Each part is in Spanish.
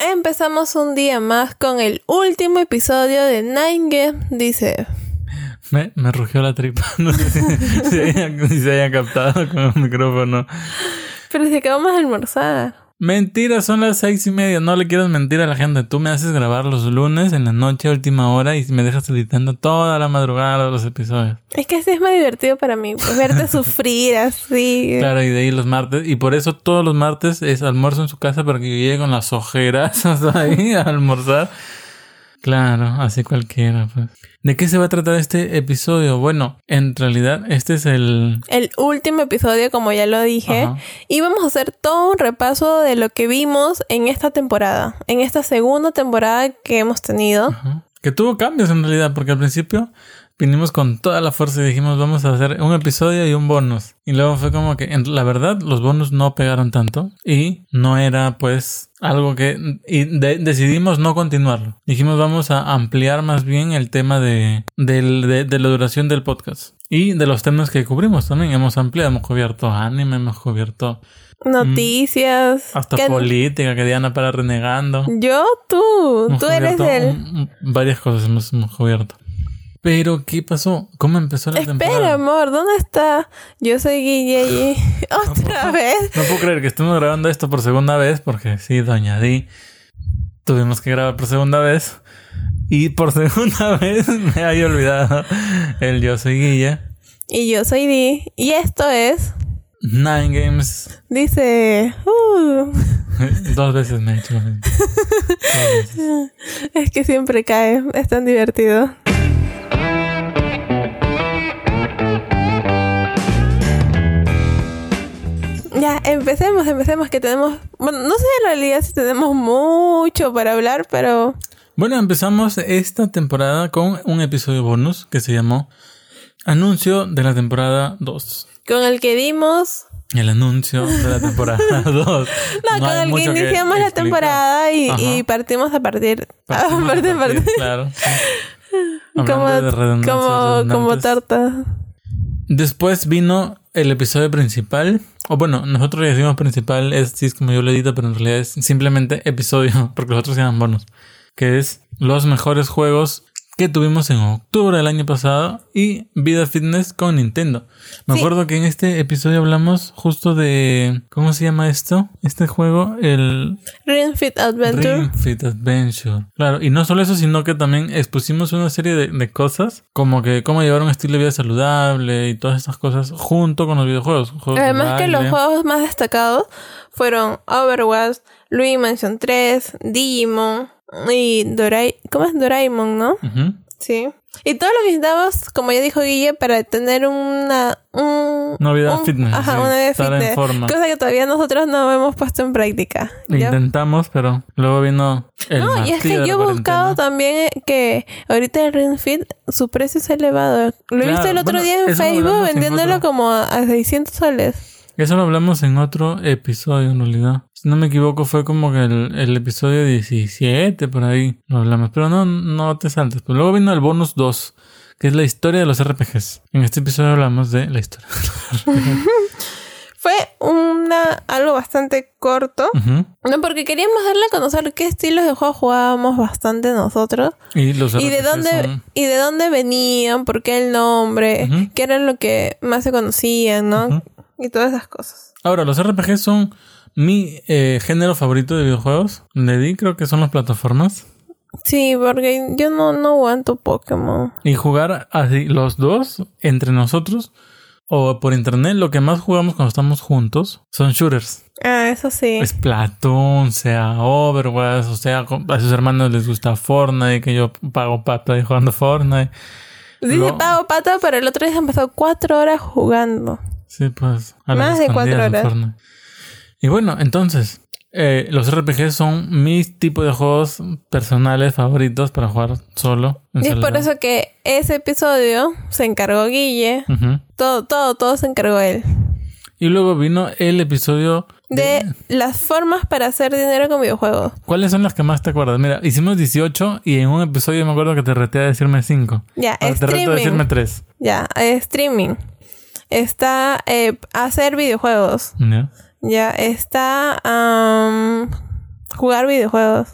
Empezamos un día más con el último episodio de Nine Game, dice. Me, me rugió la tripa. No sé si, si haya- si se haya captado con el micrófono. Pero si acabamos de almorzar. Mentira, son las seis y media. No le quieras mentir a la gente. Tú me haces grabar los lunes en la noche, a última hora, y me dejas editando toda la madrugada de los episodios. Es que así es más divertido para mí, pues verte sufrir así. Claro, y de ahí los martes. Y por eso todos los martes es almuerzo en su casa para que yo llegue con las ojeras hasta ahí a almorzar. Claro, así cualquiera, pues. ¿De qué se va a tratar este episodio? Bueno, en realidad este es el... El último episodio, como ya lo dije. Ajá. Y vamos a hacer todo un repaso de lo que vimos en esta temporada. En esta segunda temporada que hemos tenido. Ajá. Que tuvo cambios en realidad, porque al principio vinimos con toda la fuerza y dijimos vamos a hacer un episodio y un bonus. Y luego fue como que, la verdad, los bonus no pegaron tanto y no era pues algo que... Y de- decidimos no continuarlo. Dijimos vamos a ampliar más bien el tema de, de, de la duración del podcast. Y de los temas que cubrimos también. Hemos ampliado, hemos cubierto anime, hemos cubierto Noticias. hasta que- política, que Diana para renegando. Yo, tú. Hemos Tú eres el... un- un- varias cosas hemos, hemos cubierto. Pero, ¿qué pasó? ¿Cómo empezó la Espera, temporada? amor, ¿dónde está? Yo soy Guille y... ¿Otra vez? No puedo creer que estemos grabando esto por segunda vez, porque sí, Doña Di, tuvimos que grabar por segunda vez. Y por segunda vez me había olvidado el Yo Soy Guilla. Y yo soy Di. Y esto es... Nine Games. Dice... uh, Dos veces me he hecho lo mismo. Dos veces. es que siempre cae. Es tan divertido. Ya, empecemos, empecemos que tenemos... Bueno, no sé en realidad si tenemos mucho para hablar, pero... Bueno, empezamos esta temporada con un episodio bonus que se llamó Anuncio de la temporada 2. Con el que dimos... El anuncio de la temporada 2. No, con el que iniciamos la temporada y, partimos a partir... Partimos a partir, a partir. Claro. sí. Como, de como, como torta. Después vino el episodio principal. O bueno, nosotros le decimos principal, es, sí es como yo lo edito, pero en realidad es simplemente episodio, porque los otros se llaman bonos. Que es los mejores juegos que tuvimos en octubre del año pasado y Vida Fitness con Nintendo. Me Sí. acuerdo que en este episodio hablamos justo de. ¿Cómo se llama esto? Este juego, el Ring Fit Adventure. Ring Fit Adventure. Claro, y no solo eso, sino que también expusimos una serie de, de cosas, como que cómo llevar un estilo de vida saludable y todas estas cosas junto con los videojuegos. Juegos de Además que los juegos más destacados fueron Overwatch, Luigi Mansion 3, Digimon y Dorai... ¿Cómo es Doraemon, no? Sí. Y todo lo visitamos, como ya dijo Guille, para tener una... Un, Una vida un- fitness, Ajá, sí, una vida estar en fitness. forma. Cosa que todavía nosotros no hemos puesto en práctica. ¿ya? Intentamos, pero luego vino el No, y es que yo he buscado también que ahorita el Ring Fit, su precio es elevado. Lo he Claro, visto el otro bueno, día en Facebook vendiéndolo como a 600 soles. Eso lo hablamos en otro episodio, en realidad. Si no me equivoco, fue como que el, el episodio 17, por ahí lo hablamos. Pero no, no te saltes. Pero luego vino el bonus 2, que es la historia de los RPGs. En este episodio hablamos de la historia. Fue una algo bastante corto. No, porque queríamos darle a conocer qué estilos de juego jugábamos bastante nosotros. Y los Y de RPGs dónde, son- y de dónde venían, por qué el nombre, qué era lo que más se conocían, ¿no? Y todas esas cosas. Ahora, los RPGs son mi eh, género favorito de videojuegos. Le di, creo que son las plataformas. Sí, porque yo no, no aguanto Pokémon. Y jugar así los dos entre nosotros o por internet, lo que más jugamos cuando estamos juntos son shooters. Ah, eso sí. Splatoon, sea Overwatch, o sea, a sus hermanos les gusta Fortnite, que yo pago pata ahí jugando Fortnite. Dice pago pata, pero el otro día se cuatro horas jugando. Sí, pues. a Más de cuatro horas. Y bueno, entonces, eh, los RPG son mis tipos de juegos personales favoritos para jugar solo. Y es por eso que ese episodio se encargó Guille. Todo, todo, todo se encargó él. Y luego vino el episodio De las formas para hacer dinero con videojuegos. ¿Cuáles son las que más te acuerdas? Mira, hicimos 18 y en un episodio me acuerdo que te reté a decirme 5. Ya, Ahora te reto a streaming. decirme 3. Ya, eh, streaming. Está eh, hacer videojuegos. ¿Ya? Ya, está jugar videojuegos.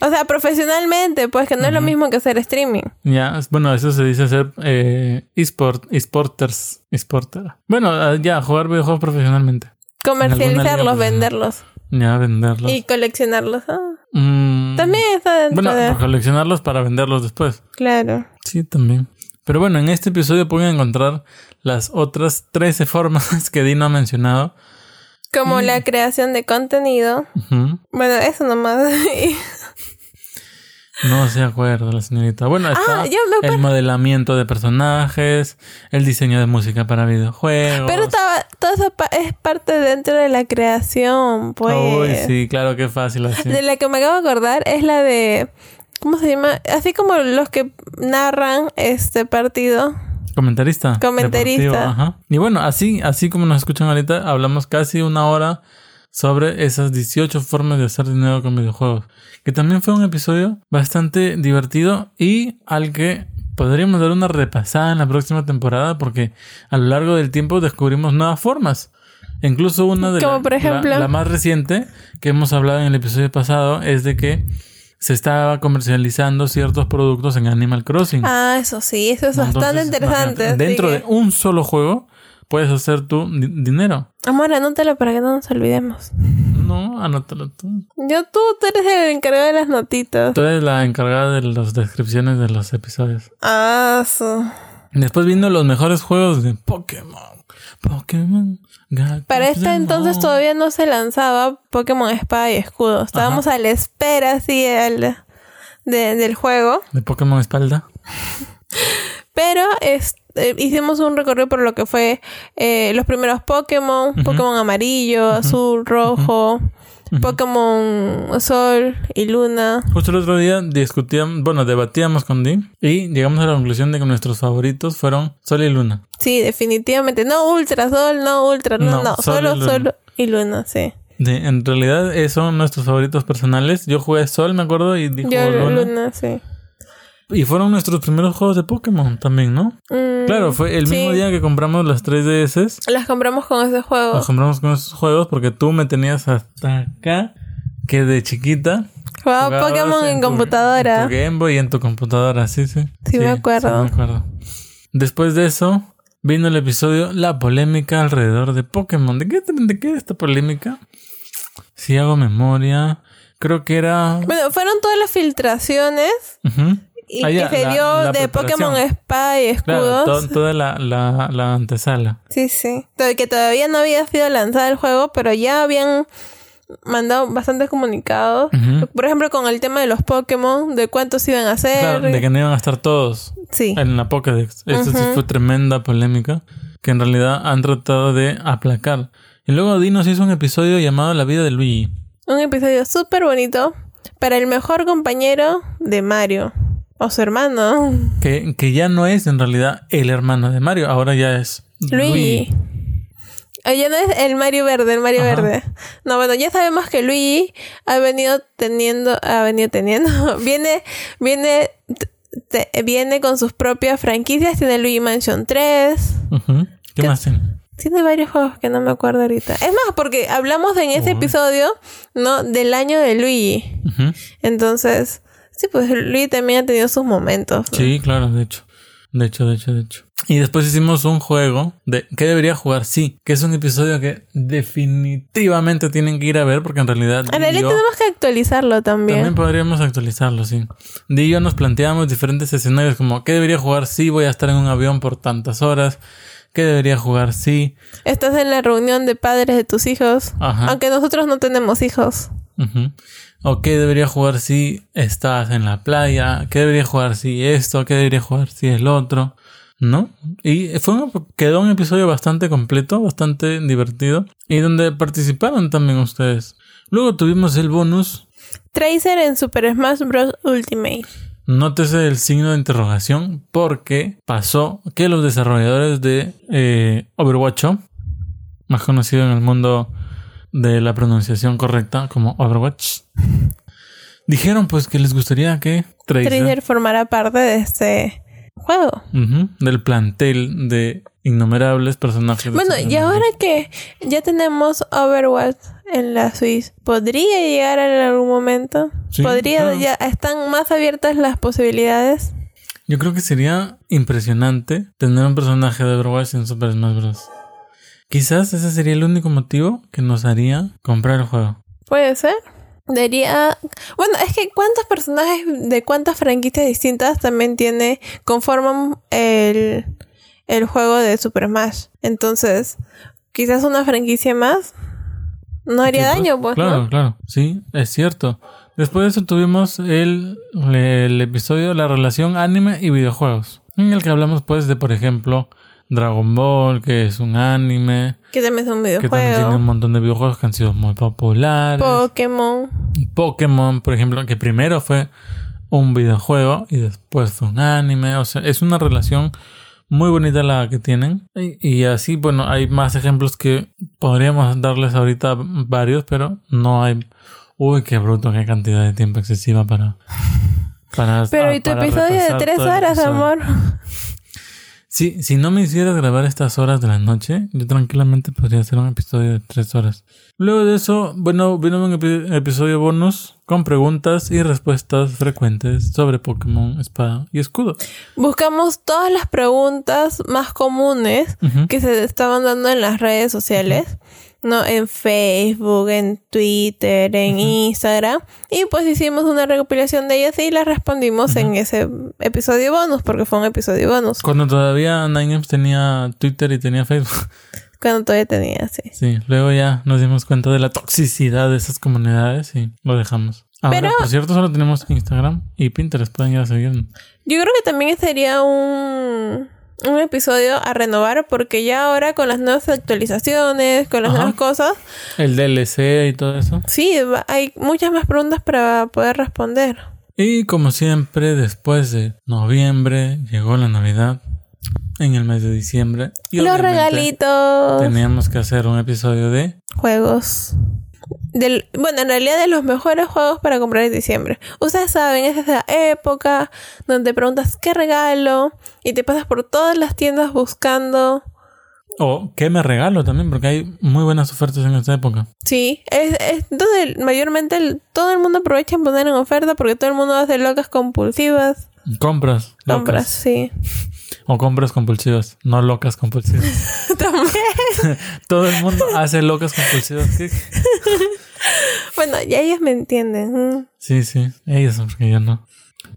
O sea, profesionalmente, pues que no es lo mismo que hacer streaming. Ya, bueno, eso se dice ser eh, esport, esporters, esporter. Bueno, ah, ya, jugar videojuegos profesionalmente. Comercializarlos, venderlos Ya, venderlos. y coleccionarlos. Ah, Mm, También está dentro Bueno, de... coleccionarlos para venderlos después. Claro. Sí, también. Pero bueno, en este episodio pueden encontrar las otras 13 formas que Dino ha mencionado. Como la creación de contenido. Bueno, eso nomás. No se acuerda la señorita. Bueno, está Ah, me el modelamiento de personajes, el diseño de música para videojuegos. Pero estaba, todo eso pa- es parte dentro de la creación, pues. Uy, sí, claro, qué fácil así. De la que me acabo de acordar es la de. ¿Cómo se llama? Así como los que narran este partido. Comentarista. Comentarista. ajá. Y bueno, así, así como nos escuchan ahorita, hablamos casi una hora sobre esas 18 formas de hacer dinero con videojuegos. Que también fue un episodio bastante divertido y al que podríamos dar una repasada en la próxima temporada porque a lo largo del tiempo descubrimos nuevas formas. Incluso una de Como la- la más reciente que hemos hablado en el episodio pasado es de que se estaba comercializando ciertos productos en Animal Crossing. Ah, eso sí, eso es Entonces, bastante interesante. Dentro que- de un solo juego puedes hacer tu di- dinero. Amor, anótalo para que no nos olvidemos. No, anótalo tú. Yo, tú, tú eres el encargado de las notitas. Tú eres la encargada de las descripciones de los episodios. Ah, su. Después vino los mejores juegos de Pokémon. Pokémon. Para este Pokémon. entonces todavía no se lanzaba Pokémon Espada y Escudo. Estábamos a la espera, así, de- del juego. De Pokémon Espalda. Pero es- eh, hicimos un recorrido por lo que fue eh, los primeros Pokémon, Pokémon amarillo, azul, rojo, Pokémon Sol y Luna. Justo el otro día discutíamos, bueno, debatíamos con Di y llegamos a la conclusión de que nuestros favoritos fueron Sol y Luna. Sí, definitivamente. No Ultra Sol, no Ultra, no, No, no, Sol y solo Luna. Sol y Luna, sí. De- en realidad, son nuestros favoritos personales. Yo jugué Sol, me acuerdo, y dijo Yo Luna. Luna, sí. Y fueron nuestros primeros juegos de Pokémon también, ¿no? Mm, Claro, fue el mismo sí. día que compramos las 3DS. Las compramos con ese juego. Nos compramos con esos juegos porque tú me tenías hasta acá que de chiquita. Jugaba Pokémon en, tu- computadora. En tu Game Boy y en tu computadora, sí, sí. Sí, me acuerdo. me acuerdo. Después de eso, vino el episodio La polémica alrededor de Pokémon. ¿De qué, de qué era esta polémica? Si hago memoria, creo que era... Bueno, fueron todas las filtraciones Ujú. Y Ah, que se la- dio la de. Pokémon Espada y Claro, Escudos. to- toda la, la, la antesala. Sí, sí. Que todavía no había sido lanzado el juego, pero ya habían mandado bastantes comunicados. Por ejemplo, con el tema de los Pokémon, de cuántos iban a ser. Claro, de que no iban a estar todos Sí. en la Pokédex. Esto sí Ujú. fue tremenda polémica que en realidad han tratado de aplacar. Y luego Dinos hizo un episodio llamado La vida de Luigi. Un episodio súper bonito para el mejor compañero de Mario. O su hermano. Que, que ya no es en realidad el hermano de Mario, ahora ya es Luigi. Oye, no es el Mario Verde, el Mario Ajá. Verde. No, bueno, ya sabemos que Luigi ha venido teniendo, ha venido teniendo, viene, viene, te- viene con sus propias franquicias. Tiene Luigi Mansion 3. Ujú. ¿Qué más tiene? Tiene varios juegos que no me acuerdo ahorita. Es más, porque hablamos en ese episodio, ¿no? Del año de Luigi. Entonces, sí, pues Luigi también ha tenido sus momentos. ¿no? Sí, claro, de hecho. De hecho, de hecho, de hecho. Y después hicimos un juego de ¿Qué debería jugar? Sí, que es un episodio que definitivamente tienen que ir a ver porque en realidad En realidad tenemos que actualizarlo también. También podríamos actualizarlo, sí. Di y yo nos planteamos diferentes escenarios como ¿qué debería jugar si voy a estar en un avión por tantas horas? ¿Qué debería jugar si? Estás en la reunión de padres de tus hijos. Ajá. Aunque nosotros no tenemos hijos. ¿O qué debería jugar si estás en la playa? ¿Qué debería jugar si esto? ¿Qué debería jugar si el otro? ¿No? Y fue un- quedó un episodio bastante completo, bastante divertido. Y donde participaron también ustedes. Luego tuvimos el bonus Tracer en Super Smash Bros. Ultimate. Nótese el signo de interrogación porque pasó que los desarrolladores de eh, Overwatch, más conocido en el mundo de la pronunciación correcta como Overwatch, dijeron pues que les gustaría que Tracer, Tracer formará parte de este juego. del plantel de innumerables personajes. Bueno, y ahora que ya tenemos Overwatch en la Switch, ¿podría llegar en algún momento? Sí, ¿Podría claro. ya están más abiertas las posibilidades? Yo creo que sería impresionante tener un personaje de Overwatch en Super Smash Bros. Quizás ese sería el único motivo que nos haría comprar el juego. Puede ser. Debería. Bueno, es que cuántos personajes de cuántas franquicias distintas también tiene. conforman el, el juego de Super Smash. Entonces, quizás una franquicia más no haría Sí, daño, pues, Claro, ¿no? claro. Sí, es cierto. Después de eso tuvimos el, el episodio de la relación anime y videojuegos. En el que hablamos pues de, por ejemplo, Dragon Ball, que es un anime, Que también es un que también tiene un videojuego. montón de videojuegos que han sido muy populares. Pokémon. Pokémon, por ejemplo, que primero fue un videojuego y después fue un anime. O sea, es una relación muy bonita la que tienen. Y, y así, bueno, hay más ejemplos que podríamos darles ahorita varios, pero no hay. Uy, qué bruto, qué cantidad de tiempo excesiva para. para Pero y tu episodio de tres horas, amor. Sí, si no me hicieras grabar estas horas de la noche, yo tranquilamente podría hacer un episodio de tres horas. Luego de eso, bueno, vino un epi- episodio bonus con preguntas y respuestas frecuentes sobre Pokémon Espada y Escudo. Buscamos todas las preguntas más comunes que se estaban dando en las redes sociales, ¿no? En Facebook, en Twitter, en Instagram. Y pues hicimos una recopilación de ellas y las respondimos en ese episodio bonus, porque fue un episodio bonus. Cuando todavía Ninegames tenía Twitter y tenía Facebook. Cuando todavía tenía, sí. Sí, luego ya nos dimos cuenta de la toxicidad de esas comunidades y lo dejamos. Ahora, Pero- por cierto, solo tenemos Instagram y Pinterest. Pueden ir a seguirnos. Yo creo que también sería un, un episodio a renovar, porque ya ahora con las nuevas actualizaciones, con las Ajá. nuevas cosas, El DLC y todo eso. sí, va- hay muchas más preguntas para poder responder. Y como siempre, después de noviembre, llegó la Navidad en el mes de diciembre. Y Los regalitos, Teníamos que hacer un episodio de... juegos. Del, bueno, en realidad de los mejores juegos para comprar en diciembre. Ustedes saben, es esa época donde preguntas qué regalo y te pasas por todas las tiendas buscando. O qué me regalo también, porque hay muy buenas ofertas en esta época. Sí, es, es donde mayormente el- todo el mundo aprovecha en poner en oferta porque todo el mundo hace locas compulsivas. Compras. locas. Compras, sí. O compras compulsivas, no locas compulsivas. También. Todo el mundo hace locas compulsivas. Bueno, ya ellos me entienden. Sí, sí, ellos, porque yo no.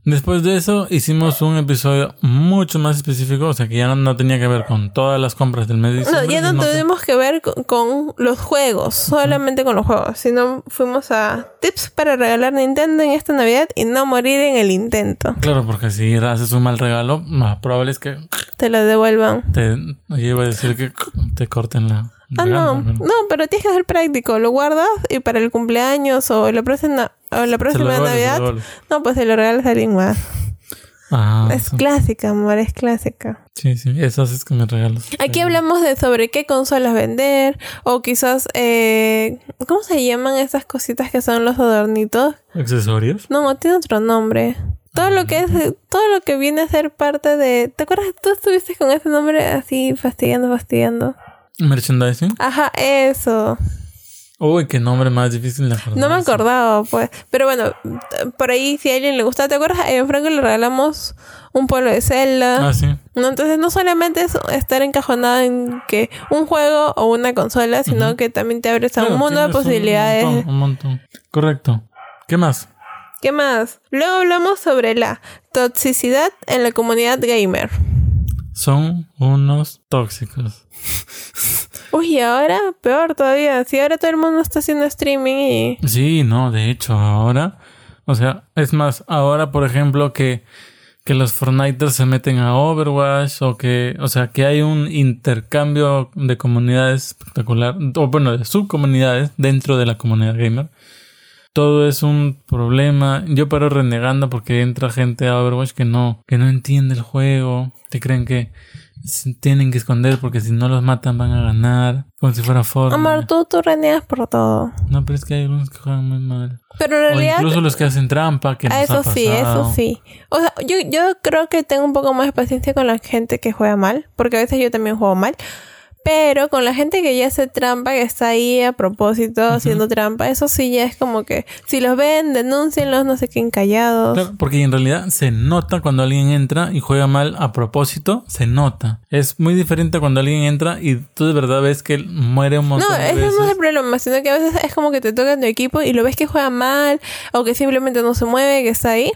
Después de eso hicimos un episodio mucho más específico, o sea que ya no, no tenía que ver con todas las compras del mes de No, ya no tuvimos que ver con, con los juegos, solamente con los juegos, sino fuimos a tips para regalar Nintendo en esta Navidad y no morir en el intento. Claro, porque si haces un mal regalo, más probable es que Te lo devuelvan. te... Yo iba a decir que te corten la... Ah, no, no, pero tienes que ser práctico, lo guardas y para el cumpleaños o la próxima, o la próxima Navidad, no, pues se lo regalas a alguien más. Ah, Es clásica, amor, es clásica. sí, sí, eso haces con mis regalos. Aquí hablamos de sobre qué consolas vender o quizás, eh, ¿cómo se llaman esas cositas que son los adornitos? ¿Accesorios? No, tiene otro nombre. Todo lo que es, todo lo que viene a ser parte de... ¿Te acuerdas? Tú estuviste con ese nombre así fastidiando, fastidiando. ¿Merchandising? Ajá, eso. Uy, qué nombre más difícil de acordar. No me acordaba, pues. Pero bueno, por ahí si a alguien le gusta, ¿te acuerdas? A Franco le regalamos un pueblo de Zelda. Ah, sí. No, entonces no solamente es estar encajonado en que un juego o una consola, sino que también te abres a Claro, un mundo de tienes un posibilidades. montón, un montón. Correcto. ¿Qué más? ¿Qué más? Luego hablamos sobre la toxicidad en la comunidad gamer. Son unos tóxicos. Uy, ahora peor todavía. Si ahora todo el mundo está haciendo streaming y... Sí, no, de hecho, ahora. O sea, es más, ahora, por ejemplo, que, que los Fortniters se meten a Overwatch o que, o sea, que hay un intercambio de comunidades espectacular, o bueno, de subcomunidades dentro de la comunidad gamer. Todo es un problema. Yo paro renegando porque entra gente a Overwatch que no, que no entiende el juego. Te creen que se tienen que esconder porque si no los matan van a ganar, como si fuera Fortnite. Amor, tú, tú renegas por todo. No, pero es que hay algunos que juegan muy mal. Pero en O realidad... incluso los que hacen trampa, que Ah, nos ha eso sí, eso sí. O sea, yo, yo creo que tengo un poco más de paciencia con la gente que juega mal, porque a veces yo también juego mal. Pero con la gente que ya hace trampa, que está ahí a propósito haciendo trampa, eso sí ya es como que si los ven, denúncienlos, no se queden callados. Claro, porque en realidad se nota cuando alguien entra y juega mal a propósito, se nota. Es muy diferente cuando alguien entra y tú de verdad ves que muere un montón No, de ese veces. no es el problema, sino que a veces es como que te toca en tu equipo y lo ves que juega mal o que simplemente no se mueve, que está ahí.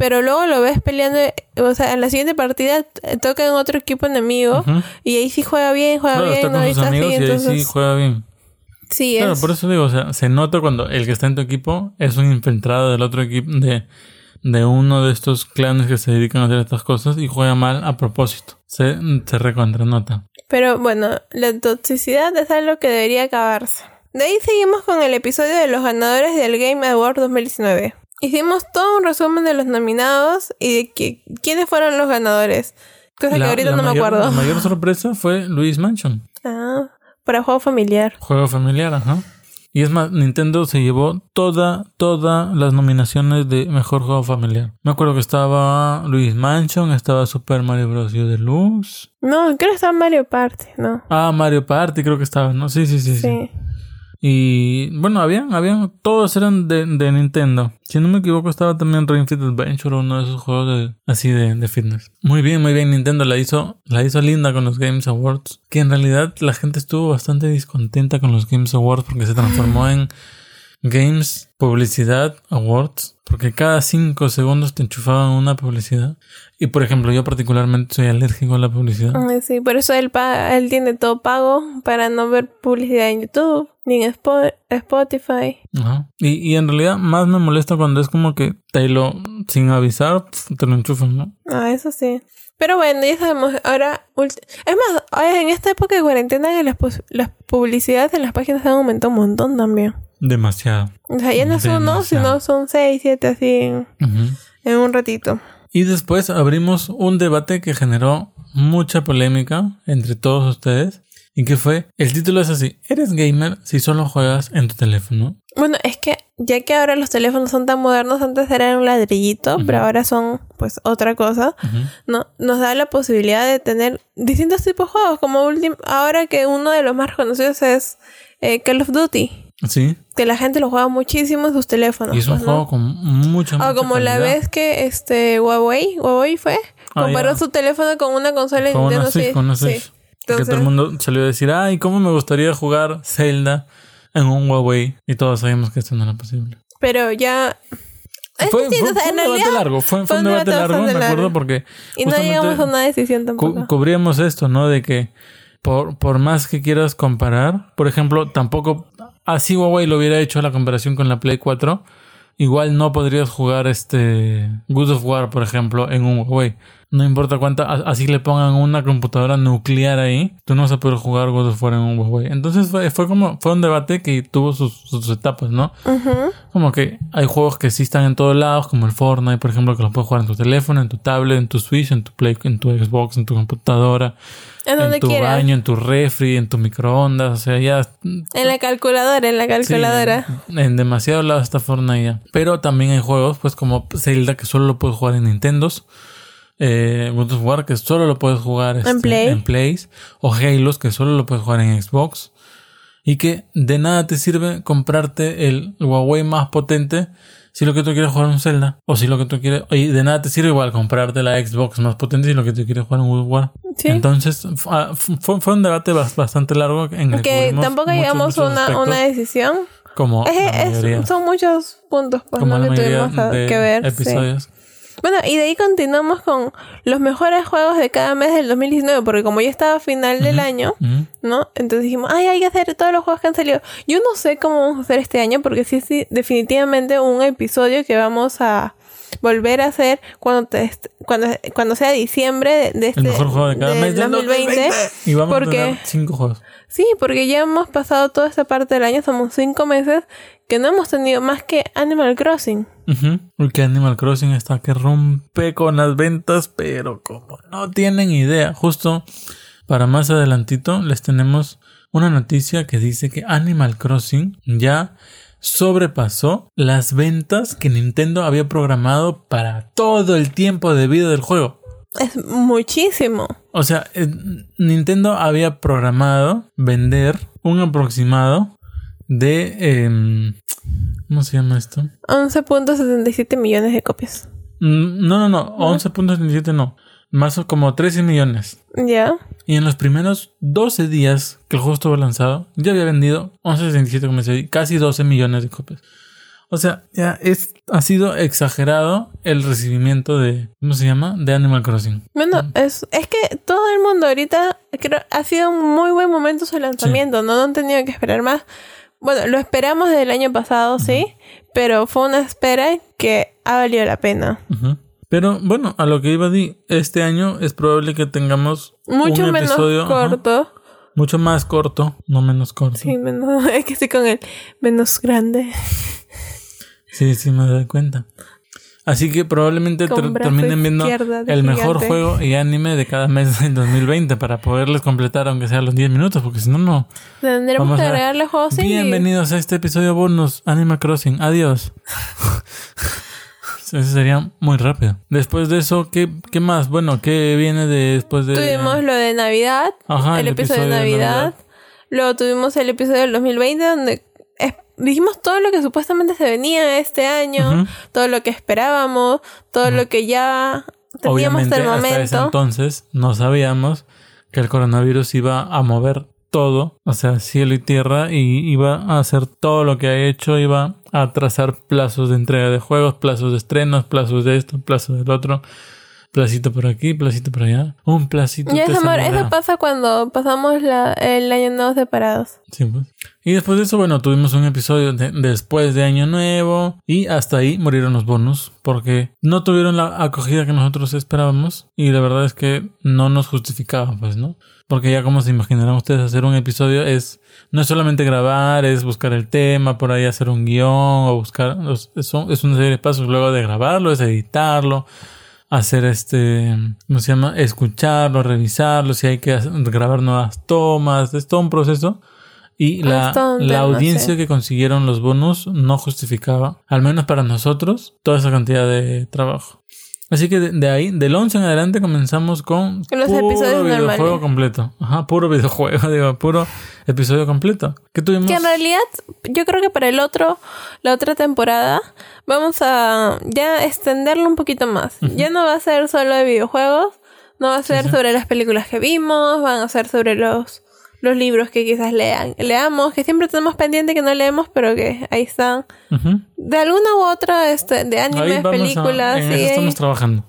Pero luego lo ves peleando, o sea, en la siguiente partida toca en otro equipo enemigo y ahí sí juega bien, juega Claro, bien, está no con y sus está así, amigos y ahí entonces sí juega bien. sí Claro, es. por eso digo, o sea, se nota cuando el que está en tu equipo es un infiltrado del otro equipo, de, de uno de estos clanes que se dedican a hacer estas cosas y juega mal a propósito. Se, se recontranota. Pero bueno, la toxicidad es algo que debería acabarse. De ahí seguimos con el episodio de los ganadores del Game Award 2019. Hicimos todo un resumen de los nominados y de que, quiénes fueron los ganadores. Cosa que ahorita no me acuerdo. La mayor sorpresa fue Luis Mansion, Ah, para juego familiar. juego familiar, ajá. Y es más, Nintendo se llevó toda, todas las nominaciones de mejor juego familiar. Me acuerdo que estaba Luis Mansion, estaba Super Mario Bros. U Deluxe. No, creo que está Mario Party, ¿no? Ah, Mario Party creo que estaba, ¿no? Sí, sí, sí, sí. Sí. Y bueno, habían, habían, todos eran de, de Nintendo. Si no me equivoco, estaba también Ring Fit Adventure, uno de esos juegos de, así de, de fitness. Muy bien, muy bien. Nintendo la hizo, la hizo linda con los Games Awards. Que en realidad la gente estuvo bastante discontenta con los Games Awards porque se transformó en Games Publicidad Awards. Porque cada cinco segundos te enchufaban una publicidad. Y por ejemplo, yo particularmente soy alérgico a la publicidad. Sí, por eso él, él tiene todo pago para no ver publicidad en YouTube ni en Spo- Spotify. Ajá. Y, y en realidad más me molesta cuando es como que te lo, sin avisar, te lo enchufan, ¿no? Ah, eso sí. Pero bueno, ya sabemos, ahora... Es más, en esta época de cuarentena que las, las publicidades en las páginas han aumentado un montón también. Demasiado. O sea, ya no son Demasiado. sino son seis, siete así en un ratito. Y después abrimos un debate que generó mucha polémica entre todos ustedes. Y que fue, el título es así, ¿eres gamer si solo juegas en tu teléfono? Bueno, es que ya que ahora los teléfonos son tan modernos, antes eran un ladrillito, pero ahora son pues otra cosa. ¿no? Nos da la posibilidad de tener distintos tipos de juegos, como último, ahora que uno de los más reconocidos es eh, Call of Duty, Sí. que la gente lo juega muchísimo en sus teléfonos. Y es un pues, ¿no? juego con mucha, O como la vez que este Huawei, Huawei fue, Ah, comparó su teléfono con una consola de Nintendo Switch, sí, Switch. Que todo el Entonces- mundo salió a decir, ay, ¿cómo me gustaría jugar Zelda en un Huawei? Y todos sabíamos que esto no era posible. Pero ya Fue, fue- o sea, fue un debate realidad- largo, fue, fue un debate largo, me acuerdo, porque y no llegamos a una decisión cu- tampoco. cubríamos esto, ¿no? De que por, por más que quieras comparar, por ejemplo, tampoco, así Huawei lo hubiera hecho la comparación con la Play 4, igual no podrías jugar este God of War, por ejemplo, en un Huawei. No importa cuánta, así le pongan una computadora nuclear ahí, tú no vas a poder jugar God of War en un Huawei. Entonces fue, fue como, fue un debate que tuvo sus, sus etapas, ¿no? Ujú. Como que hay juegos que sí están en todos lados, como el Fortnite, por ejemplo, que los puedes jugar en tu teléfono, en tu tablet, en tu Switch, en tu Play, en tu Xbox, en tu computadora, En donde en tu quieras. baño, en tu refri, en tu microondas, o sea, ya En la calculadora, en la sí, calculadora. en, en demasiados lados está Fortnite ya. Pero también hay juegos, pues como Zelda, que solo lo puedes jugar en Nintendos. Eh, God of War, que solo lo puedes jugar este, Play. en Plays. O Halo, que solo lo puedes jugar en Xbox. Y que de nada te sirve comprarte el Huawei más potente si lo que tú quieres jugar un Zelda. O si lo que tú quieres. Y de nada te sirve igual comprarte la Xbox más potente si lo que tú quieres jugar un of War. Sí. Entonces ah, fu- fue, fue un debate bas- bastante largo en el que tampoco llegamos a una, una decisión. como Es- es- son muchos puntos pues, como ¿no? la que tuvimos que ver. sí. Bueno, y de ahí continuamos con los mejores juegos de cada mes del 2019, porque como ya estaba a final del año. ¿no? Entonces dijimos, ay, hay que hacer todos los juegos que han salido. Yo no sé cómo vamos a hacer este año, porque sí, sí, definitivamente un episodio que vamos a, volver a hacer cuando te cuando, cuando sea diciembre de, este El mejor juego de cada mes del 2020. Y vamos porque- a tener cinco juegos. Sí, porque ya hemos pasado toda esta parte del año, somos cinco meses que no hemos tenido más que Animal Crossing. Ujú. Porque Animal Crossing está que rompe con las ventas, pero como no tienen idea. Justo para más adelantito les tenemos una noticia que dice que Animal Crossing ya sobrepasó las ventas que Nintendo había programado para todo el tiempo de vida del juego. Es muchísimo. O sea, eh, Nintendo había programado vender un aproximado de... em, ¿Cómo se llama esto? 11.77 millones de copias. Mm, No, no, no, 11.77 no. Más o como 13 millones. ¿Ya? Y en los primeros 12 días que el juego estuvo lanzado, ya había vendido 11.67, como casi 12 millones de copias. O sea, ya es, ha sido exagerado el recibimiento de, ¿cómo se llama? De Animal Crossing. Bueno, es, es que todo el mundo ahorita creo, ha sido un muy buen momento su lanzamiento, ¿no? No han tenido que esperar más. Bueno, lo esperamos desde el año pasado, sí, pero fue una espera que ha valido la pena. Pero bueno, a lo que iba a decir, este año es probable que tengamos Mucho un menos episodio ajá, corto. mucho más corto, no menos corto. Sí, menos, es que estoy con el menos grande. Sí, sí, me doy cuenta. Así que probablemente ter- terminen viendo el mejor gigante. juego y anime de cada mes del 2020 para poderles completar aunque sea los 10 minutos, porque si no, no. Tendremos que a- agregarle juegos sí. Bienvenidos a este episodio bonus Animal Crossing. Adiós. Eso sería muy rápido. Después de eso, ¿qué, qué más? Bueno, ¿qué viene de- después de...? Tuvimos lo de Navidad, Ajá, el, episodio, de Navidad. Luego tuvimos el episodio del 2020 donde dijimos todo lo que supuestamente se venía este año, todo lo que esperábamos, todo lo que ya teníamos Obviamente, hasta el hasta ese momento. entonces no sabíamos que el coronavirus iba a mover todo, o sea, cielo y tierra, y iba a hacer todo lo que ha hecho, iba a atrasar plazos de entrega de juegos, plazos de estrenos, plazos de esto, plazos del otro, placito por aquí, placito por allá, un placito. Te eso, eso pasa cuando pasamos la- el año nuevo separados. Sí, pues. Y después de eso, bueno, tuvimos un episodio de- después de Año Nuevo y hasta ahí murieron los bonus porque no tuvieron la acogida que nosotros esperábamos y la verdad es que no nos justificaba, pues, ¿no? Porque ya como se imaginarán ustedes, hacer un episodio es no es solamente grabar, es buscar el tema, por ahí hacer un guion o buscar, es, es un- es una serie de pasos luego de grabarlo, es editarlo, hacer este, ¿cómo se llama? Escucharlo, revisarlo, si hay que grabar nuevas tomas, es todo un proceso. Y la, un la tema, audiencia que consiguieron los bonus no justificaba, al menos para nosotros, toda esa cantidad de trabajo. Así que de, de ahí, del 11 en adelante, comenzamos con Los puro episodios videojuego normales. completo. Ajá, puro videojuego, digo, puro episodio completo. ¿Qué tuvimos? Que en realidad, yo creo que para el otro, la otra temporada, vamos a ya extenderlo un poquito más. Ya no va a ser solo de videojuegos, no va a ser sí. sobre las películas que vimos, van a ser sobre los, los libros que quizás lean, leamos, que siempre tenemos pendiente que no leemos, pero que ahí están. De alguna u otra, este, de animes, a- películas, en sí, eso ahí- estamos trabajando.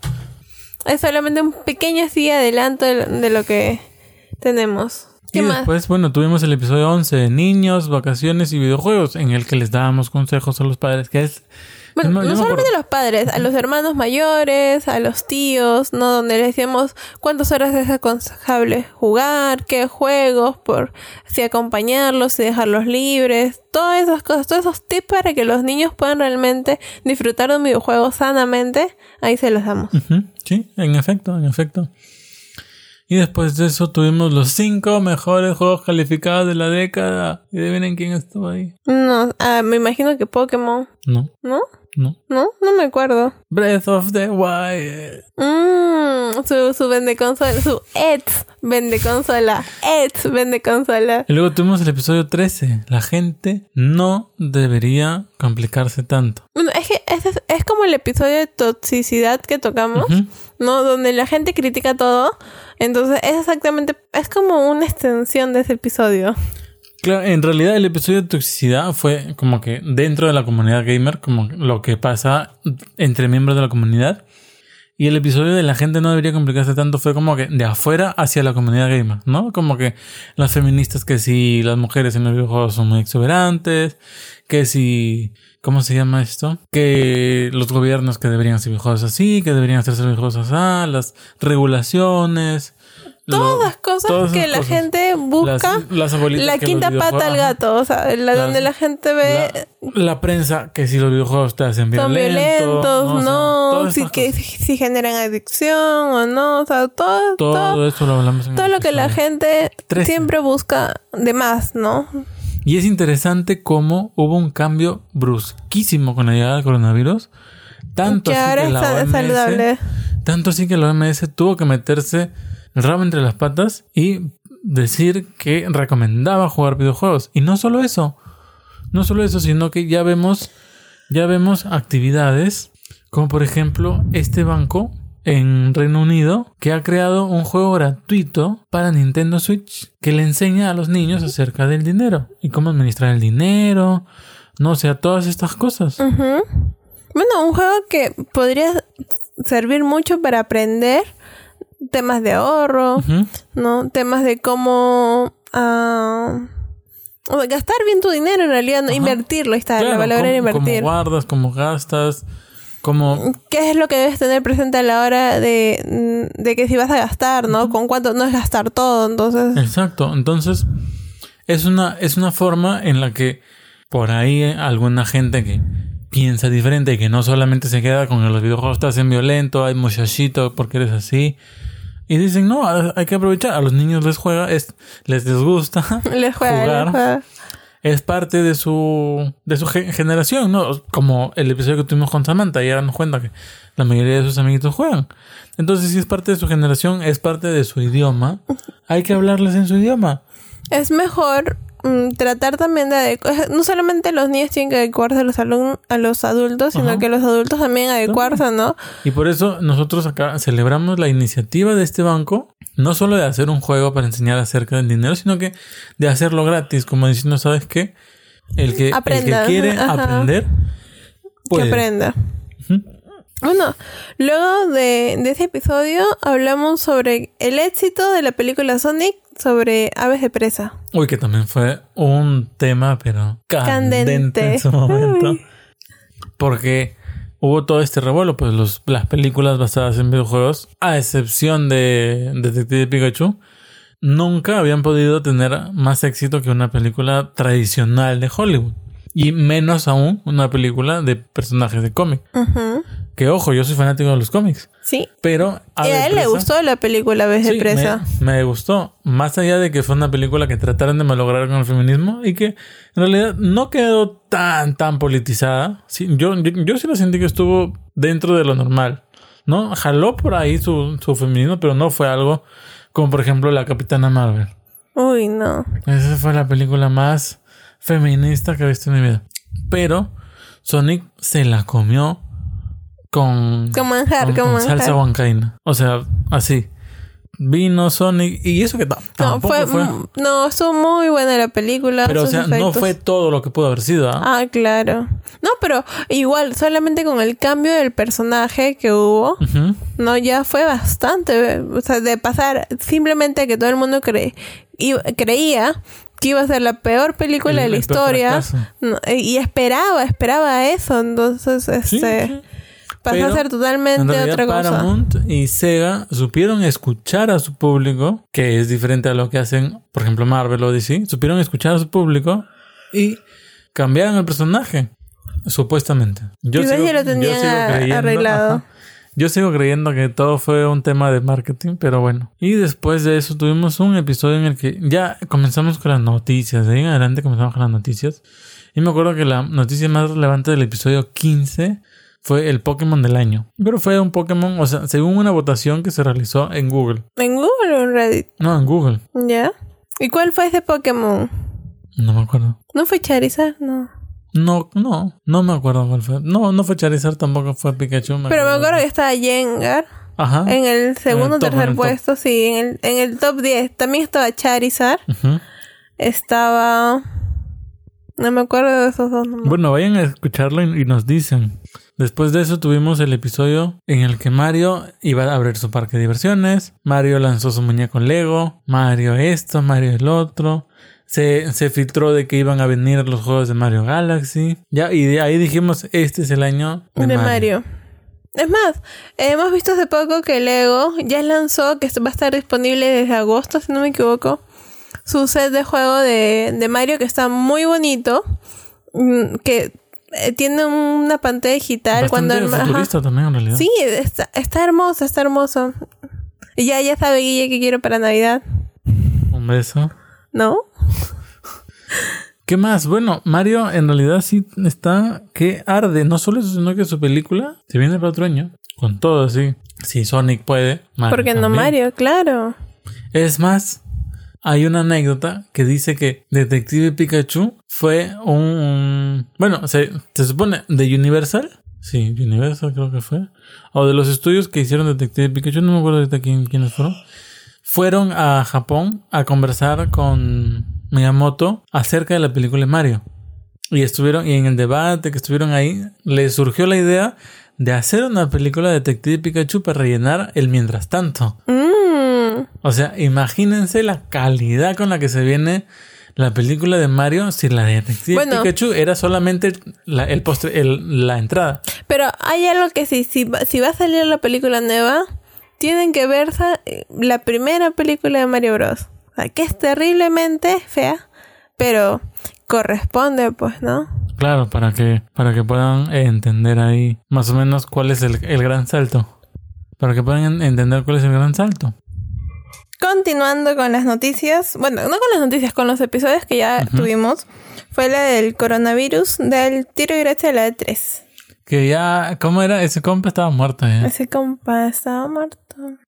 es solamente un pequeño así adelanto de, de lo que tenemos. ¿Qué y más? después, bueno, tuvimos el episodio 11 de niños, vacaciones y videojuegos, en el que les dábamos consejos a los padres, que es... Bueno, es más, yo no me solamente acuerdo- a los padres, a los hermanos mayores, a los tíos, ¿no? Donde les decíamos cuántas horas es aconsejable jugar, qué juegos, por si acompañarlos, si dejarlos libres, todas esas cosas, todos esos tips para que los niños puedan realmente disfrutar de un videojuego sanamente, ahí se los damos. Sí, en efecto, en efecto. Y después de eso tuvimos los cinco mejores juegos calificados de la década. ¿Y adivinen quién estuvo ahí? No, ah, me imagino que Pokémon, No, ¿no? No. ¿No? No me acuerdo. Breath of the Wild. Mmm, su, su vende consola, su ex vende consola, ex vende consola. Y luego tuvimos el episodio 13. La gente no debería complicarse tanto. Bueno, es que es, es como el episodio de toxicidad que tocamos. ¿no? Donde la gente critica todo. Entonces es exactamente, es como una extensión de ese episodio. Claro, en realidad el episodio de toxicidad fue como que dentro de la comunidad gamer, como lo que pasa entre miembros de la comunidad. Y el episodio de la gente no debería complicarse tanto fue como que de afuera hacia la comunidad gamer, ¿no? Como que las feministas que si las mujeres en los videojuegos son muy exuberantes, que si ¿Cómo se llama esto? Que los gobiernos que deberían ser videojuegos así, que deberían hacerse videojuegos así, las regulaciones. Todas cosas que la gente busca. Las, abuelitas la quinta pata al gato, o sea, la, donde la gente ve. La, prensa, que si los videojuegos te hacen violentos. Son violentos, no, si, que, si, generan adicción o no, o sea, todo. Todo, eso lo hablamos en Todo lo que la gente siempre busca de más, ¿no? Y es interesante cómo hubo un cambio brusquísimo con la llegada del coronavirus. Tanto así que la OMS, Tanto así que la OMS tuvo que meterse el rabo entre las patas y decir que recomendaba jugar videojuegos. Y no solo eso, no solo eso, sino que ya vemos, ya vemos actividades como por ejemplo este banco en Reino Unido que ha creado un juego gratuito para Nintendo Switch que le enseña a los niños acerca del dinero y cómo administrar el dinero, no sé, todas estas cosas. Bueno, un juego que podría servir mucho para aprender temas de ahorro, ¿no? Temas de cómo uh, gastar bien tu dinero en realidad, ¿no? invertirlo, está la palabra era invertir. Cómo guardas, cómo gastas, cómo... ¿Qué es lo que debes tener presente a la hora de, de que si vas a gastar, ¿no? Con cuánto no es gastar todo, entonces... Exacto, entonces es una, es una forma en la que por ahí alguna gente que piensa diferente y que no solamente se queda con que los videojuegos te hacen violento, hay muchachito porque eres así, y dicen, no, hay que aprovechar. A los niños les juega, es, les gusta les jugar. Es parte de su, de su generación, ¿no? Como el episodio que tuvimos con Samantha, y ahora nos cuenta que la mayoría de sus amiguitos juegan. Entonces, si es parte de su generación, es parte de su idioma, hay que hablarles en su idioma. Es mejor Mm, tratar también de adecuar, no solamente los niños tienen que adecuarse a los a los adultos, sino que los adultos también adecuarse, ¿no? Y por eso nosotros acá celebramos la iniciativa de este banco, no solo de hacer un juego para enseñar acerca del dinero, sino que de hacerlo gratis, como diciendo, ¿sabes qué? El que, el que quiere aprender, que aprenda. Bueno, luego de, de ese episodio hablamos sobre el éxito de la película Sonic sobre aves de presa. Uy, que también fue un tema, pero candente, en su momento. Porque hubo todo este revuelo, pues los, las películas basadas en videojuegos, a excepción de Detective Pikachu, nunca habían podido tener más éxito que una película tradicional de Hollywood. Y menos aún una película de personajes de cómic. Que ojo, yo soy fanático de los cómics. Sí. Pero. A, y a él le gustó la película Vez de Presa. Me, gustó. Más allá de que fue una película que trataron de malograr con el feminismo y que en realidad no quedó tan, tan politizada. Sí, yo, yo, sí la sentí que estuvo dentro de lo normal. ¿No? Jaló por ahí su, su feminismo, pero no fue algo como, por ejemplo, la Capitana Marvel. Uy, no. Esa fue la película más feminista que he visto en mi vida. Pero Sonic se la comió con, con manjar, con, salsa huancaína. O sea, así. Vino Sonic y eso que no, fue, no estuvo muy buena la película pero o sea no fue todo lo que pudo haber sido ¿ah? ah claro no pero igual solamente con el cambio del personaje que hubo no ya fue bastante o sea de pasar simplemente que todo el mundo creía que iba a ser la peor película de la historia y esperaba esperaba eso entonces este pasó a ser totalmente otra cosa Paramount y Sega supieron escuchar a su público que es diferente a lo que hacen por ejemplo Marvel o DC supieron escuchar a su público y cambiaron el personaje supuestamente yo, sigo, lo creyendo, arreglado yo sigo creyendo que todo fue un tema de marketing, pero bueno. Y después de eso tuvimos un episodio en el que ya comenzamos con las noticias. De ahí en adelante comenzamos con las noticias. Y me acuerdo que la noticia más relevante del episodio 15 fue el Pokémon del año. Pero fue un Pokémon, o sea, según una votación que se realizó en Google. ¿En Google o en Reddit? No, en Google. ¿Ya? ¿Y cuál fue ese Pokémon? No me acuerdo. ¿No fue Charizard? No. No, no, no me acuerdo cuál fue. No, no fue Charizard, tampoco fue Pikachu. Pero me acuerdo que estaba Jengar. Ajá. En el segundo o tercer puesto, sí, en el, en el top 10. También estaba Charizard. Estaba. No me acuerdo de esos dos nombres. Bueno, vayan a escucharlo y, nos dicen. Después de eso tuvimos el episodio en el que Mario iba a abrir su parque de diversiones. Mario lanzó su muñeco Lego. Mario esto, Mario el otro. Se, se filtró de que iban a venir los juegos de Mario Galaxy. Ya, y de ahí dijimos, este es el año de, de Mario. Mario. Es más, hemos visto hace poco que Lego ya lanzó, que va a estar disponible desde agosto, si no me equivoco, su set de juego de, de Mario que está muy bonito, mm, que tiene una pantalla digital. Bastante cuando ajá. futurista también, en realidad. Sí, está, está hermoso, está hermoso. Y ya, ya sabe Guille que quiero para Navidad, Un beso. ¿no? ¿Qué más? Bueno, Mario en realidad sí está que arde. No solo eso, sino que su película se viene para otro año. Con todo así. Si Sonic puede. Mario Porque no también. Mario, claro. Es más, hay una anécdota que dice que Detective Pikachu fue un... bueno, se, se supone de Universal. Sí, Universal creo que fue. O de los estudios que hicieron Detective Pikachu, no me acuerdo ahorita quién, quiénes fueron. Fueron a Japón a conversar con Miyamoto acerca de la película de Mario. Y estuvieron, y en el debate que estuvieron ahí, les surgió la idea de hacer una película de Detective Pikachu para rellenar el mientras tanto. Mm, O sea, imagínense la calidad con la que se viene la película de Mario si la de Bueno. Pikachu era solamente la, el postre, el- la entrada. Pero hay algo que sí, si, va- si va a salir la película nueva, tienen que ver sa- la primera película de Mario Bros. O sea, que es terriblemente fea, pero corresponde, pues, ¿no? Claro, para que, para que puedan eh, entender ahí más o menos cuál es el, el gran salto. Para que puedan en- entender cuál es el gran salto. Continuando con las noticias, bueno, no con las noticias, con los episodios que ya tuvimos, fue la del coronavirus, del tiro y gracia de la E E3. Que ya, ¿cómo era? Ese compa estaba muerto ya. Ese compa estaba muerto.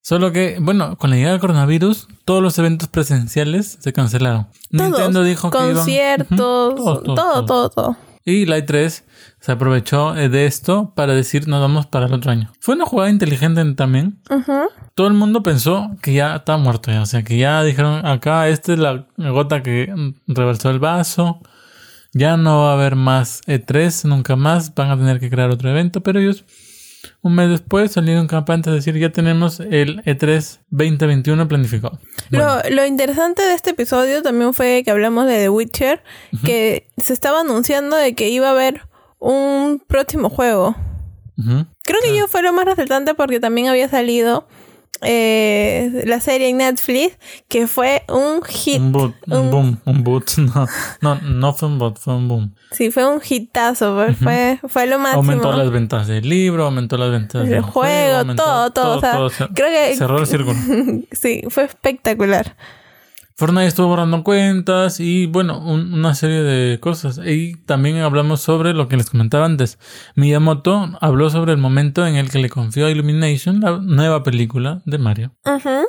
Solo que, bueno, con la llegada del coronavirus, todos los eventos presenciales se cancelaron. Nintendo dijo que iban- conciertos, todos, todos, todo, todo, todo. Y la E3 se aprovechó eh, de esto para decir nos vamos para el otro año. Fue una jugada inteligente también. Ujú. Todo el mundo pensó que ya estaba muerto ya. O sea, que ya dijeron acá, esta es la gota que rebalsó el vaso. Ya no va a haber más E3, nunca más. Van a tener que crear otro evento. Pero ellos, un mes después, salieron campantes a decir ya tenemos el E E3 2021 planificado. Bueno, Lo, lo interesante de este episodio también fue que hablamos de The Witcher, que se estaba anunciando de que iba a haber un próximo juego. Creo que yo fue lo más resaltante porque también había salido eh, la serie en Netflix, que fue un hit. Un boot, un un- boom, un boot. No, no, no fue un bot, fue un boom. Sí, fue un hitazo, fue, fue lo máximo. Aumentó las ventas del libro, aumentó las ventas El del juego, aumentó todo, todo, o sea, se- creo que- cerró el círculo. sí, fue espectacular. Fortnite estuvo borrando cuentas y bueno, un- una serie de cosas. Y también hablamos sobre lo que les comentaba antes. Miyamoto habló sobre el momento en el que le confió a Illumination la nueva película de Mario. Ujú.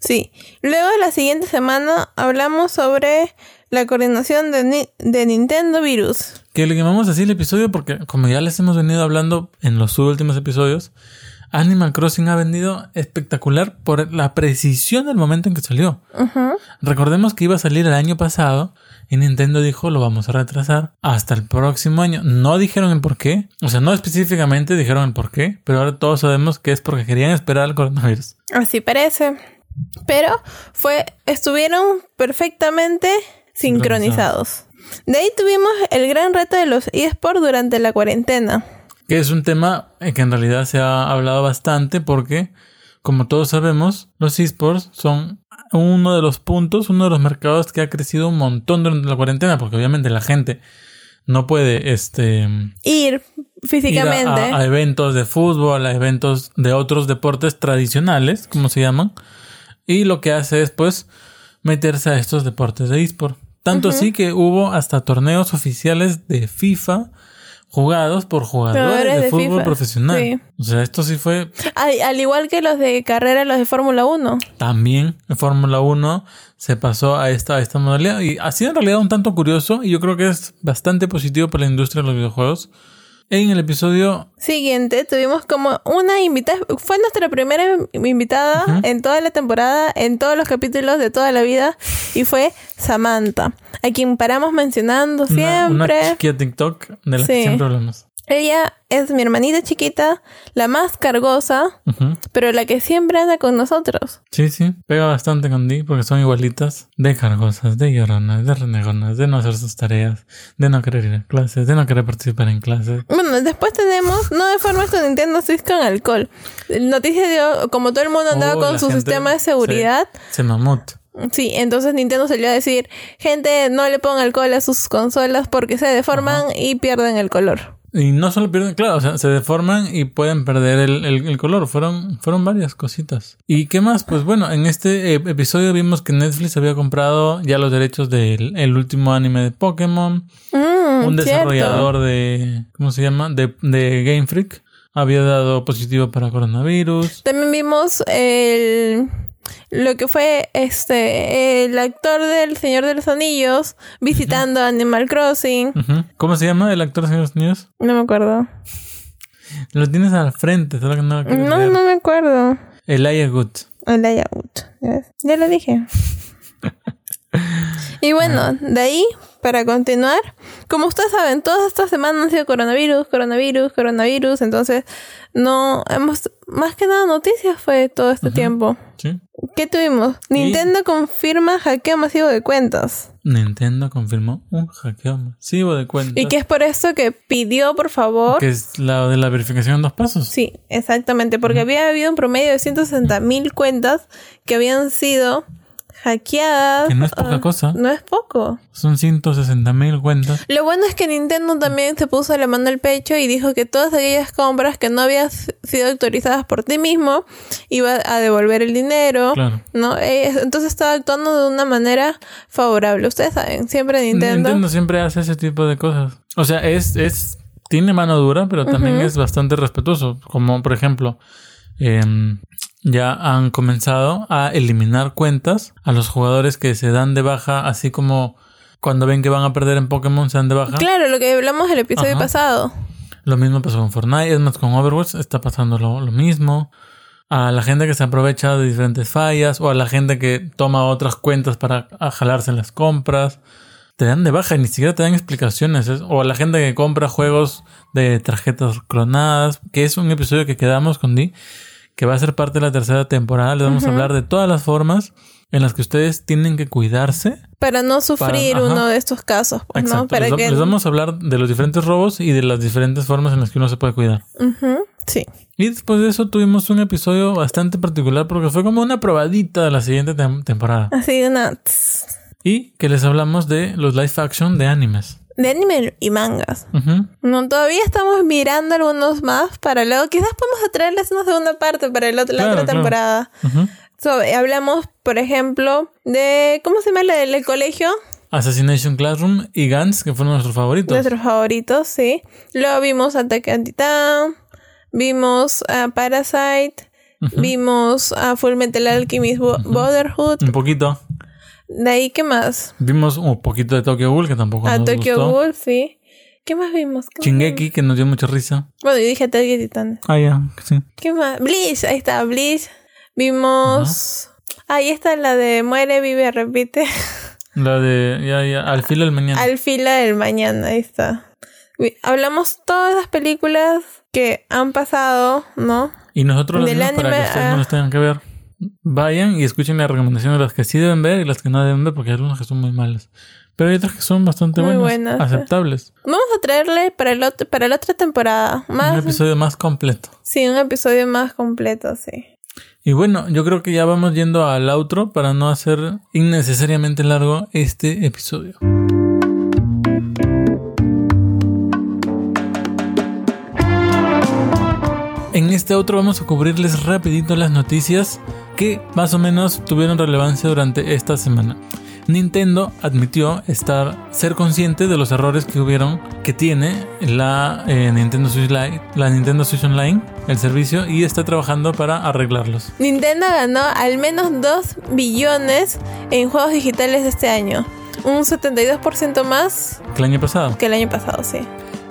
Sí. Luego, la siguiente semana, hablamos sobre la coordinación de, Ni- de Nintendo Virus. Que le llamamos así el episodio porque como ya les hemos venido hablando en los últimos episodios, Animal Crossing ha venido espectacular por la precisión del momento en que salió. Recordemos que iba a salir el año pasado y Nintendo dijo lo vamos a retrasar hasta el próximo año. No dijeron el por qué, o sea, no específicamente dijeron el por qué, pero ahora todos sabemos que es porque querían esperar al coronavirus. Así parece. Pero fue, estuvieron perfectamente sincronizados. De ahí tuvimos el gran reto de los eSports durante la cuarentena. Que es un tema que en realidad se ha hablado bastante porque, como todos sabemos, los esports son uno de los puntos, uno de los mercados que ha crecido un montón durante la cuarentena, porque obviamente la gente no puede este Ir ir a- físicamente. a, a eventos de fútbol, a eventos de otros deportes tradicionales, como se llaman, y lo que hace es pues meterse a estos deportes de eSport. Tanto así que hubo hasta torneos oficiales de FIFA jugados por jugadores de, de fútbol FIFA, profesional. sí. O sea, esto sí fue al igual que los de carrera, los de Fórmula 1. también en Fórmula 1 se pasó a esta, a esta modalidad y ha sido en realidad un tanto curioso y yo creo que es bastante positivo para la industria de los videojuegos. En el episodio Siguiente, tuvimos como una invitada, fue nuestra primera invitada en toda la temporada, en todos los capítulos de toda la vida, y fue Samantha, a quien paramos mencionando una, una siempre. chiquilla TikTok de la que siempre hablamos. Ella es mi hermanita chiquita, la más cargosa, pero la que siempre anda con nosotros. Sí, sí, pega bastante con Dee porque son igualitas. De cargosas, de lloronas, de renegonas, de no hacer sus tareas, de no querer ir a clases, de no querer participar en clases. Bueno, después tenemos, no de forma con Nintendo Switch con alcohol. Noticia dio, como todo el mundo andaba Oh, con su sistema de seguridad, Se mamut. sí, entonces Nintendo salió a decir, gente, no le pongan alcohol a sus consolas porque se deforman y pierden el color. Y no solo pierden, claro, o sea, se deforman y pueden perder el, el- el color. Fueron, fueron varias cositas. ¿Y qué más? Pues bueno, en este eh, episodio vimos que Netflix había comprado ya los derechos del el último anime de Pokémon. Mm, Un cierto. desarrollador de, ¿cómo se llama? De, de Game Freak había dado positivo para coronavirus. También vimos el lo que fue este el actor del Señor de los Anillos visitando Animal Crossing. ¿Cómo se llama el actor de Estados Unidos? No me acuerdo. Lo tienes al frente, solo que no No, leer. no me acuerdo. Elijah Good. Elijah Wood. ¿Ya lo dije. y bueno, de ahí, para continuar, como ustedes saben, todas estas semanas han sido coronavirus, coronavirus, coronavirus, entonces no hemos, más que nada noticias fue todo este tiempo. ¿Sí? ¿Qué tuvimos? Nintendo confirma hackeo masivo de cuentas. Nintendo confirmó un hackeo masivo de cuentas. Y que es por eso que pidió, por favor. Que es la de la verificación en dos pasos. Sí, exactamente, porque había habido un promedio de 160 mil cuentas que habían sido hackeadas. Que no es poca Ah, cosa. No es poco. Son 160 mil cuentas. Lo bueno es que Nintendo también se puso la mano al pecho y dijo que todas aquellas compras que no habían sido autorizadas por ti mismo iba a devolver el dinero. Claro. ¿no? Entonces estaba actuando de una manera favorable. Ustedes saben, siempre Nintendo. Nintendo siempre hace ese tipo de cosas. O sea, es, es, tiene mano dura, pero también es bastante respetuoso. Como por ejemplo, em, ya han comenzado a eliminar cuentas a los jugadores que se dan de baja, así como cuando ven que van a perder en Pokémon se dan de baja. Claro, lo que hablamos el episodio Ajá. pasado. Lo mismo pasó con Fortnite, es más con Overwatch está pasando lo, lo mismo. A la gente que se aprovecha de diferentes fallas o a la gente que toma otras cuentas para jalarse en las compras. Te dan de baja y ni siquiera te dan explicaciones. es- O a la gente que compra juegos de tarjetas clonadas, que es un episodio que quedamos con Di, que va a ser parte de la tercera temporada. Les vamos a hablar de todas las formas en las que ustedes tienen que cuidarse Para no sufrir uno de estos casos, pues, ¿no? Exacto. Para les, que... les vamos a hablar de los diferentes robos y de las diferentes formas en las que uno se puede cuidar. Sí. Y después de eso tuvimos un episodio bastante particular porque fue como una probadita de la siguiente tem- temporada. Así una... tss, Y que les hablamos de los live action de animes. De anime y mangas. No, todavía estamos mirando algunos más para luego. Quizás podemos traerles una segunda parte para el otro- la Claro, otra claro. temporada. So, eh, hablamos, por ejemplo, de. ¿Cómo se llama la del colegio? Assassination Classroom y Gantz, que fueron nuestros favoritos. Nuestros favoritos, sí. Luego vimos Attack on Titan. Vimos a Parasite. Vimos a Full Metal Alchemist Brotherhood. Un poquito. De ahí, ¿qué más? Vimos un poquito de Tokyo Ghoul, que tampoco A nos Tokyo gustó. Ghoul, sí. ¿Qué más vimos? ¿Qué más Shingeki, que nos dio mucha risa. Bueno, yo dije Attack on Titan. Ah, ya, sí. ¿Qué más? Bleach, ahí está, Bleach. Vimos. Ahí está la de Muere, vive, repite. La de, ya, ya, al filo del mañana. Al fila del mañana, ahí está. Hablamos todas las películas que han pasado, ¿no? Y nosotros las Del vimos para que anime, ustedes ah. no las tengan que ver. Vayan y escuchen la recomendación de las que sí deben ver y las que no deben ver, porque hay algunas que son muy malas. Pero hay otras que son bastante buenas, buenas, aceptables. Vamos a traerle para, el otro- para la otra temporada. Un Más. episodio más completo. Sí, un episodio más completo, sí. Y bueno, yo creo que ya vamos yendo al outro para no hacer innecesariamente largo este episodio. Este outro vamos a cubrirles rapidito las noticias que más o menos tuvieron relevancia durante esta semana. Nintendo admitió estar ser consciente de los errores que hubieron que tiene la eh, Nintendo Switch Lite, la Nintendo Switch Online, el servicio y está trabajando para arreglarlos. Nintendo ganó al menos 2 billones en juegos digitales este año. Un 72% más Que el año pasado. que el año pasado, sí.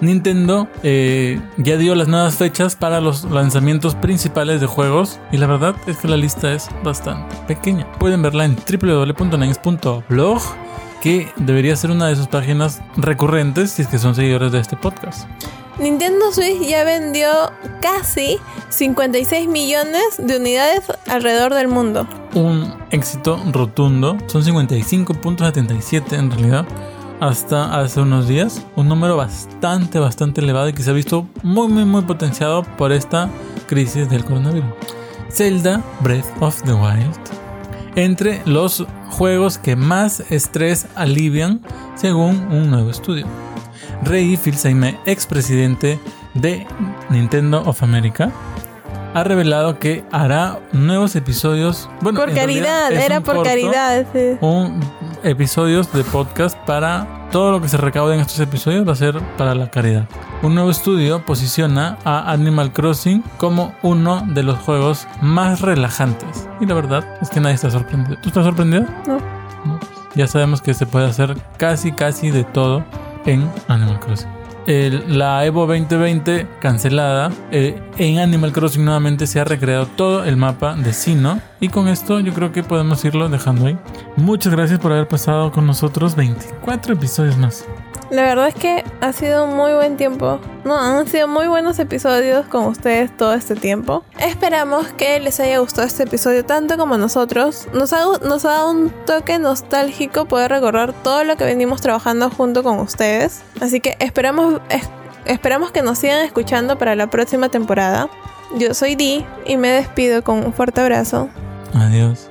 Nintendo eh, ya dio las nuevas fechas para los lanzamientos principales de juegos y la verdad es que la lista es bastante pequeña. Pueden verla en www.nines.blog que debería ser una de sus páginas recurrentes si es que son seguidores de este podcast. Nintendo Switch ya vendió casi 56 millones de unidades alrededor del mundo. Un éxito rotundo. Son 55.77 en realidad. Hasta hace unos días. Un número bastante, bastante elevado y que se ha visto muy, muy, muy potenciado por esta crisis del coronavirus. Zelda Breath of the Wild. Entre los juegos que más estrés alivian según un nuevo estudio. Rey Filsaime, expresidente de Nintendo of America, ha revelado que hará nuevos episodios. Bueno, por caridad, era por corto, caridad. sí. Un episodios de podcast para todo lo que se recaude en estos episodios va a ser para la caridad. Un nuevo estudio posiciona a Animal Crossing como uno de los juegos más relajantes. Y la verdad es que nadie está sorprendido. ¿Tú estás sorprendido? No. ¿no? Ya sabemos que se puede hacer casi, casi de todo en Animal Crossing. La Evo 2020 cancelada, eh, en Animal Crossing nuevamente se ha recreado todo el mapa de Sino. Y con esto yo creo que podemos irlo dejando ahí. Muchas gracias por haber pasado con nosotros 24 episodios más. La verdad es que ha sido un muy buen tiempo. No, han sido muy buenos episodios con ustedes todo este tiempo. Esperamos que les haya gustado este episodio tanto como nosotros. Nos ha, dado un toque nostálgico poder recordar todo lo que venimos trabajando junto con ustedes. Así que esperamos, es- esperamos que nos sigan escuchando para la próxima temporada. Yo soy Di y me despido con un fuerte abrazo. Adiós.